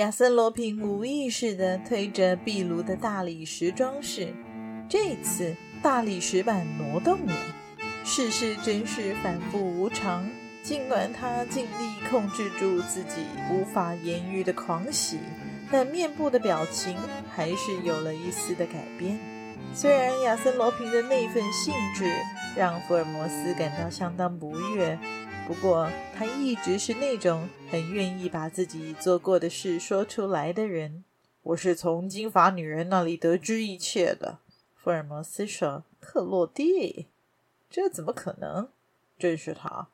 亚森·罗平无意识地推着壁炉的大理石装饰，这次大理石板挪动了。世事真是反复无常，尽管他尽力控制住自己无法言喻的狂喜，但面部的表情还是有了一丝的改变。虽然亚森·罗平的那份兴致让福尔摩斯感到相当不悦。不过，他一直是那种很愿意把自己做过的事说出来的人。我是从金发女人那里得知一切的。福尔摩斯说：“克洛蒂，这怎么可能？正是他。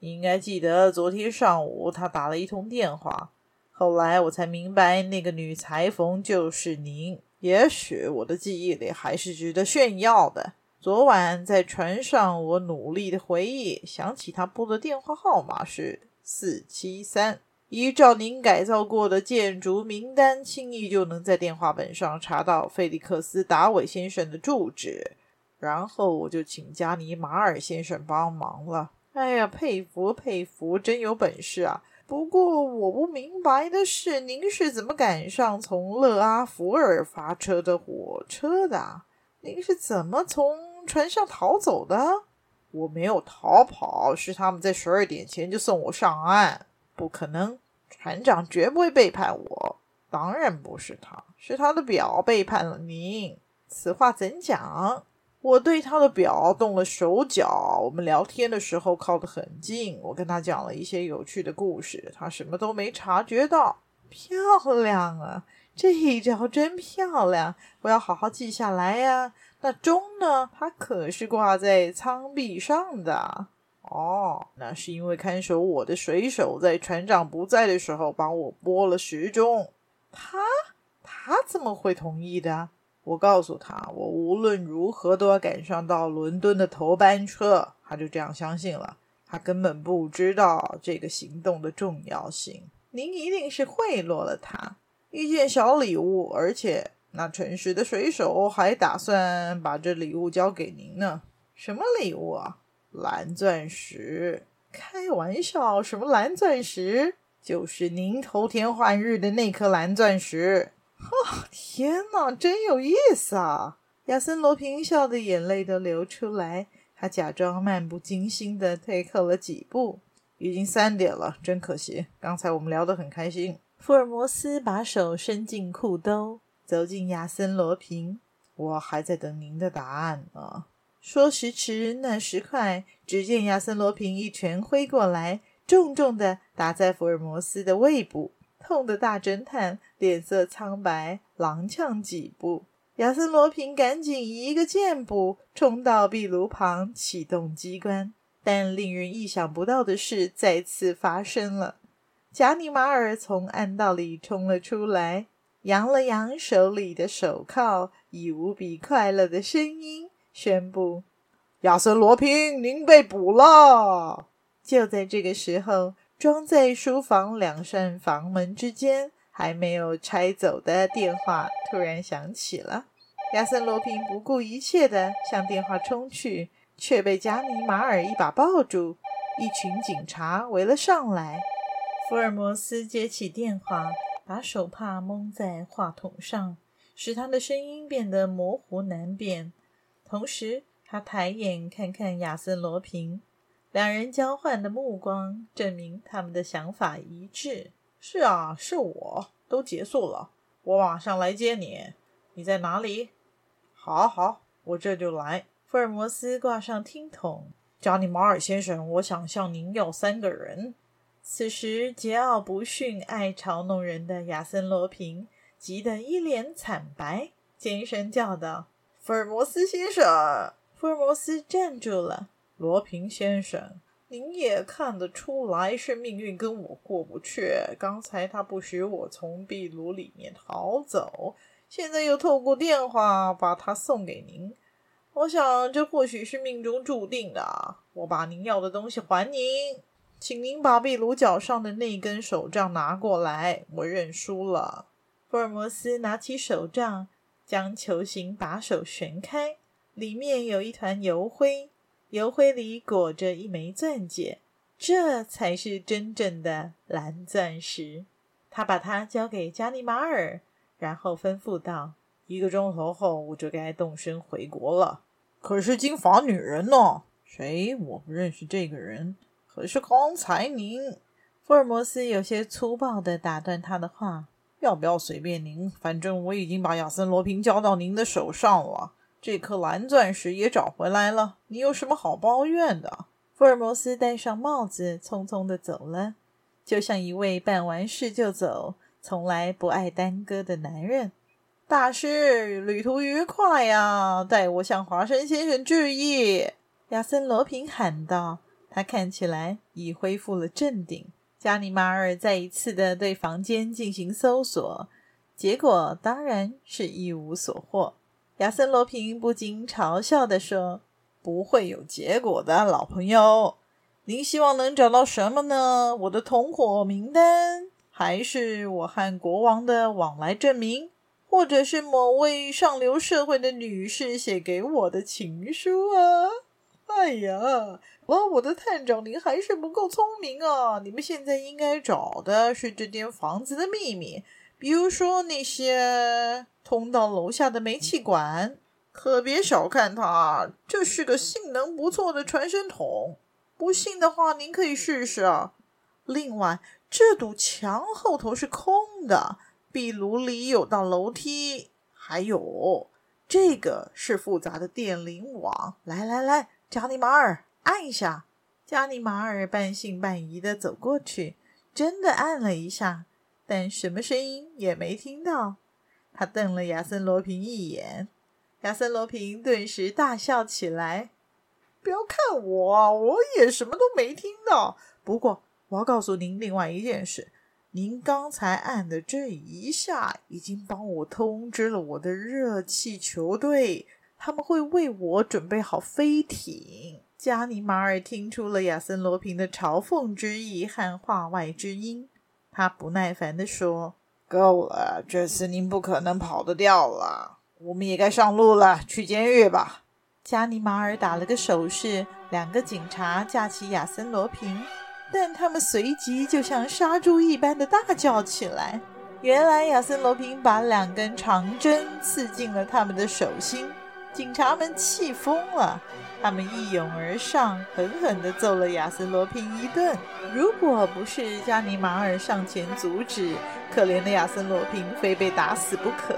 你应该记得，昨天上午他打了一通电话。后来我才明白，那个女裁缝就是您。也许我的记忆里还是值得炫耀的。”昨晚在船上，我努力的回忆，想起他拨的电话号码是四七三。依照您改造过的建筑名单，轻易就能在电话本上查到费利克斯·达韦先生的住址。然后我就请加尼·马尔先生帮忙了。哎呀，佩服佩服，真有本事啊！不过我不明白的是，您是怎么赶上从勒阿弗尔发车的火车的？您是怎么从？船上逃走的？我没有逃跑，是他们在十二点前就送我上岸。不可能，船长绝不会背叛我。当然不是他，是他的表背叛了您。此话怎讲？我对他的表动了手脚。我们聊天的时候靠得很近，我跟他讲了一些有趣的故事，他什么都没察觉到。漂亮啊！这一招真漂亮，我要好好记下来呀。那钟呢？它可是挂在舱壁上的。哦，那是因为看守我的水手在船长不在的时候帮我拨了时钟。他他怎么会同意的？我告诉他，我无论如何都要赶上到伦敦的头班车。他就这样相信了。他根本不知道这个行动的重要性。您一定是贿赂了他一件小礼物，而且。那诚实的水手还打算把这礼物交给您呢。什么礼物啊？蓝钻石？开玩笑，什么蓝钻石？就是您头天换日的那颗蓝钻石。哦，天哪，真有意思啊！亚森·罗平笑得眼泪都流出来。他假装漫不经心地退后了几步。已经三点了，真可惜。刚才我们聊得很开心。福尔摩斯把手伸进裤兜。走进亚森·罗平，我还在等您的答案呢。说时迟，那时快，只见亚森·罗平一拳挥过来，重重的打在福尔摩斯的胃部，痛得大侦探脸色苍白，踉跄几步。亚森·罗平赶紧一个箭步冲到壁炉旁，启动机关。但令人意想不到的事再次发生了，贾尼玛尔从暗道里冲了出来。扬了扬手里的手铐，以无比快乐的声音宣布：“亚森·罗平，您被捕了。”就在这个时候，装在书房两扇房门之间还没有拆走的电话突然响起了。亚森·罗平不顾一切地向电话冲去，却被加尼玛尔一把抱住。一群警察围了上来。福尔摩斯接起电话。把手帕蒙在话筒上，使他的声音变得模糊难辨。同时，他抬眼看看亚森·罗平，两人交换的目光证明他们的想法一致。是啊，是我，都结束了，我马上来接你。你在哪里？好，好，我这就来。福尔摩斯挂上听筒，加尼马尔先生，我想向您要三个人。此时，桀骜不驯、爱嘲弄人的亚森·罗平急得一脸惨白，尖声叫道：“福尔摩斯先生！”福尔摩斯站住了。罗平先生，您也看得出来是命运跟我过不去。刚才他不许我从壁炉里面逃走，现在又透过电话把他送给您。我想这或许是命中注定的。我把您要的东西还您，请您把壁炉角上的那根手杖拿过来。我认输了。福尔摩斯拿起手杖，将球形把手旋开，里面有一团油灰。油灰里裹着一枚钻戒，这才是真正的蓝钻石。他把它交给加尼玛尔，然后吩咐道：“一个钟头后，我就该动身回国了。可是金发女人呢？谁？我不认识这个人。可是刚才您……”福尔摩斯有些粗暴地打断他的话：“要不要随便您？反正我已经把亚森罗平交到您的手上了。”这颗蓝钻石也找回来了，你有什么好抱怨的？福尔摩斯戴上帽子，匆匆地走了，就像一位办完事就走、从来不爱耽搁的男人。大师，旅途愉快呀！代我向华生先生致意。亚森·罗平喊道。他看起来已恢复了镇定。加尼玛尔再一次的对房间进行搜索，结果当然是一无所获。亚森·罗平不禁嘲笑地说：“不会有结果的，老朋友。您希望能找到什么呢？我的同伙名单，还是我和国王的往来证明，或者是某位上流社会的女士写给我的情书啊？哎呀，哦，我的探长，您还是不够聪明啊！你们现在应该找的是这间房子的秘密。”比如说那些通到楼下的煤气管，可别小看它，这是个性能不错的传声筒。不信的话，您可以试试啊。另外，这堵墙后头是空的，壁炉里有道楼梯，还有这个是复杂的电铃网。来来来，加尼玛尔，按一下。加尼玛尔半信半疑地走过去，真的按了一下。但什么声音也没听到。他瞪了亚森·罗平一眼，亚森·罗平顿时大笑起来。不要看我，我也什么都没听到。不过，我要告诉您另外一件事：您刚才按的这一下，已经帮我通知了我的热气球队，他们会为我准备好飞艇。加尼玛尔听出了亚森·罗平的嘲讽之意和话外之音。他不耐烦地说：“够了，这次您不可能跑得掉了。我们也该上路了，去监狱吧。”加尼玛尔打了个手势，两个警察架起亚森·罗平，但他们随即就像杀猪一般的大叫起来。原来亚森·罗平把两根长针刺进了他们的手心，警察们气疯了。他们一拥而上，狠狠地揍了亚森·罗平一顿。如果不是加尼玛尔上前阻止，可怜的亚森·罗平非被打死不可。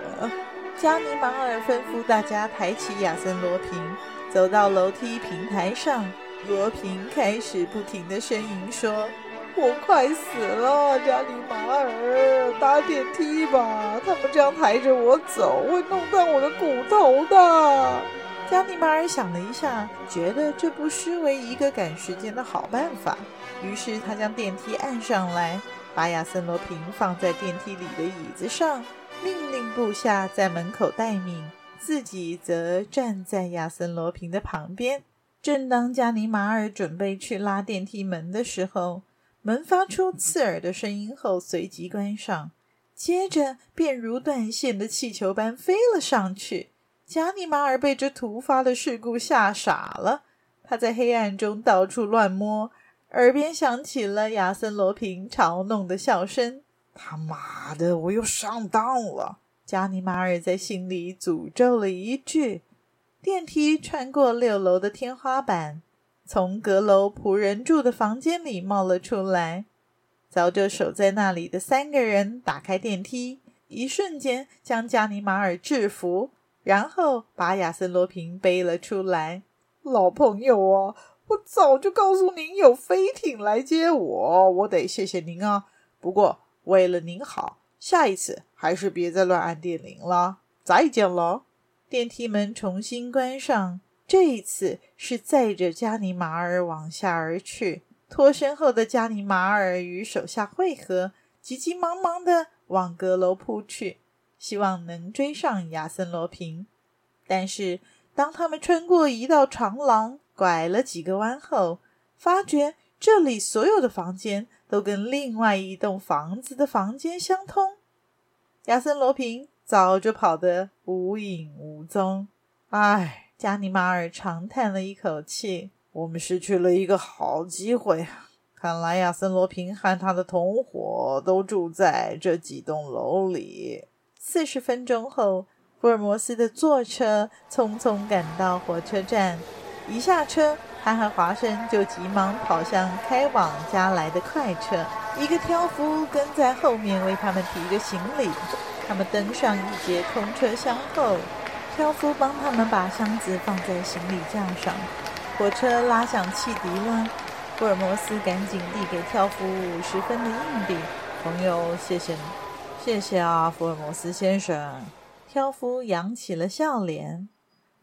加尼玛尔吩咐大家抬起亚森·罗平，走到楼梯平台上。罗平开始不停地呻吟说：“我快死了，加尼马尔，搭电梯吧！他们这样抬着我走，会弄断我的骨头的。”加尼马尔想了一下，觉得这不失为一个赶时间的好办法。于是他将电梯按上来，把亚森·罗平放在电梯里的椅子上，命令部下在门口待命，自己则站在亚森·罗平的旁边。正当加尼马尔准备去拉电梯门的时候，门发出刺耳的声音后随即关上，接着便如断线的气球般飞了上去。加尼马尔被这突发的事故吓傻了，他在黑暗中到处乱摸，耳边响起了亚森·罗平嘲弄的笑声：“他妈的，我又上当了！”加尼马尔在心里诅咒了一句。电梯穿过六楼的天花板，从阁楼仆人住的房间里冒了出来。早就守在那里的三个人打开电梯，一瞬间将加尼玛尔制服。然后把亚森·罗平背了出来。老朋友啊，我早就告诉您有飞艇来接我，我得谢谢您啊。不过为了您好，下一次还是别再乱按电铃了。再见了。电梯门重新关上，这一次是载着加尼玛尔往下而去。脱身后的加尼玛尔与手下会合，急急忙忙地往阁楼扑去，希望能追上亚森罗平。但是，当他们穿过一道长廊，拐了几个弯后，发觉这里所有的房间都跟另外一栋房子的房间相通。亚森罗平早就跑得无影无踪。唉，加尼玛尔长叹了一口气：“我们失去了一个好机会。看来亚森罗平和他的同伙都住在这几栋楼里。”四十分钟后，福尔摩斯的坐车匆匆赶到火车站，一下车，他和华生就急忙跑向开往家来的快车。一个挑夫跟在后面为他们提着行李。他们登上一节空车厢后，挑夫帮他们把箱子放在行李架上。火车拉响汽笛了，福尔摩斯赶紧递给挑夫五十分的硬币。朋友，谢谢你，谢谢啊，福尔摩斯先生。挑夫扬起了笑脸。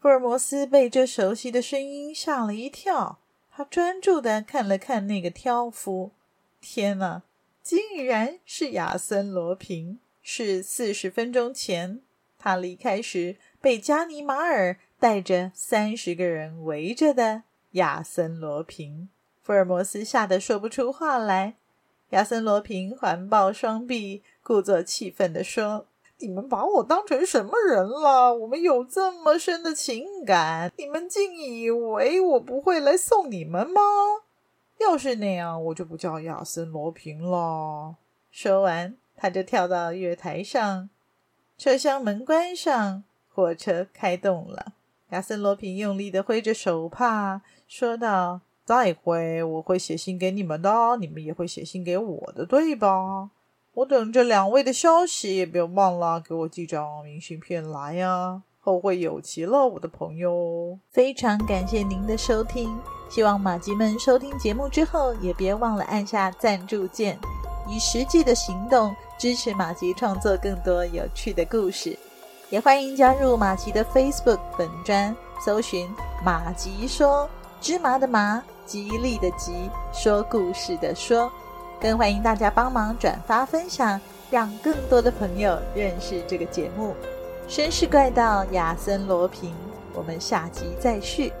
福尔摩斯被这熟悉的声音吓了一跳，他专注地看了看那个挑夫。天哪，竟然是亚森·罗平！是四十分钟前他离开时被加尼玛尔带着三十个人围着的亚森·罗平。福尔摩斯吓得说不出话来。亚森·罗平环抱双臂，故作气愤地说。你们把我当成什么人了？我们有这么深的情感，你们竟以为我不会来送你们吗？要是那样，我就不叫亚森罗平了。说完，他就跳到月台上，车厢门关上，火车开动了。亚森罗平用力地挥着手帕，说道：“再会，我会写信给你们的，你们也会写信给我的，对吧？”我等着两位的消息，也别忘了给我寄张明信片来呀！后会有期了，我的朋友。非常感谢您的收听，希望马吉们收听节目之后，也别忘了按下赞助键，以实际的行动支持马吉创作更多有趣的故事。也欢迎加入马吉的 Facebook 本专，搜寻“马吉说芝麻的麻，吉利的吉，说故事的说”。更欢迎大家帮忙转发分享，让更多的朋友认识这个节目。绅士怪盗亚森罗平，我们下集再续。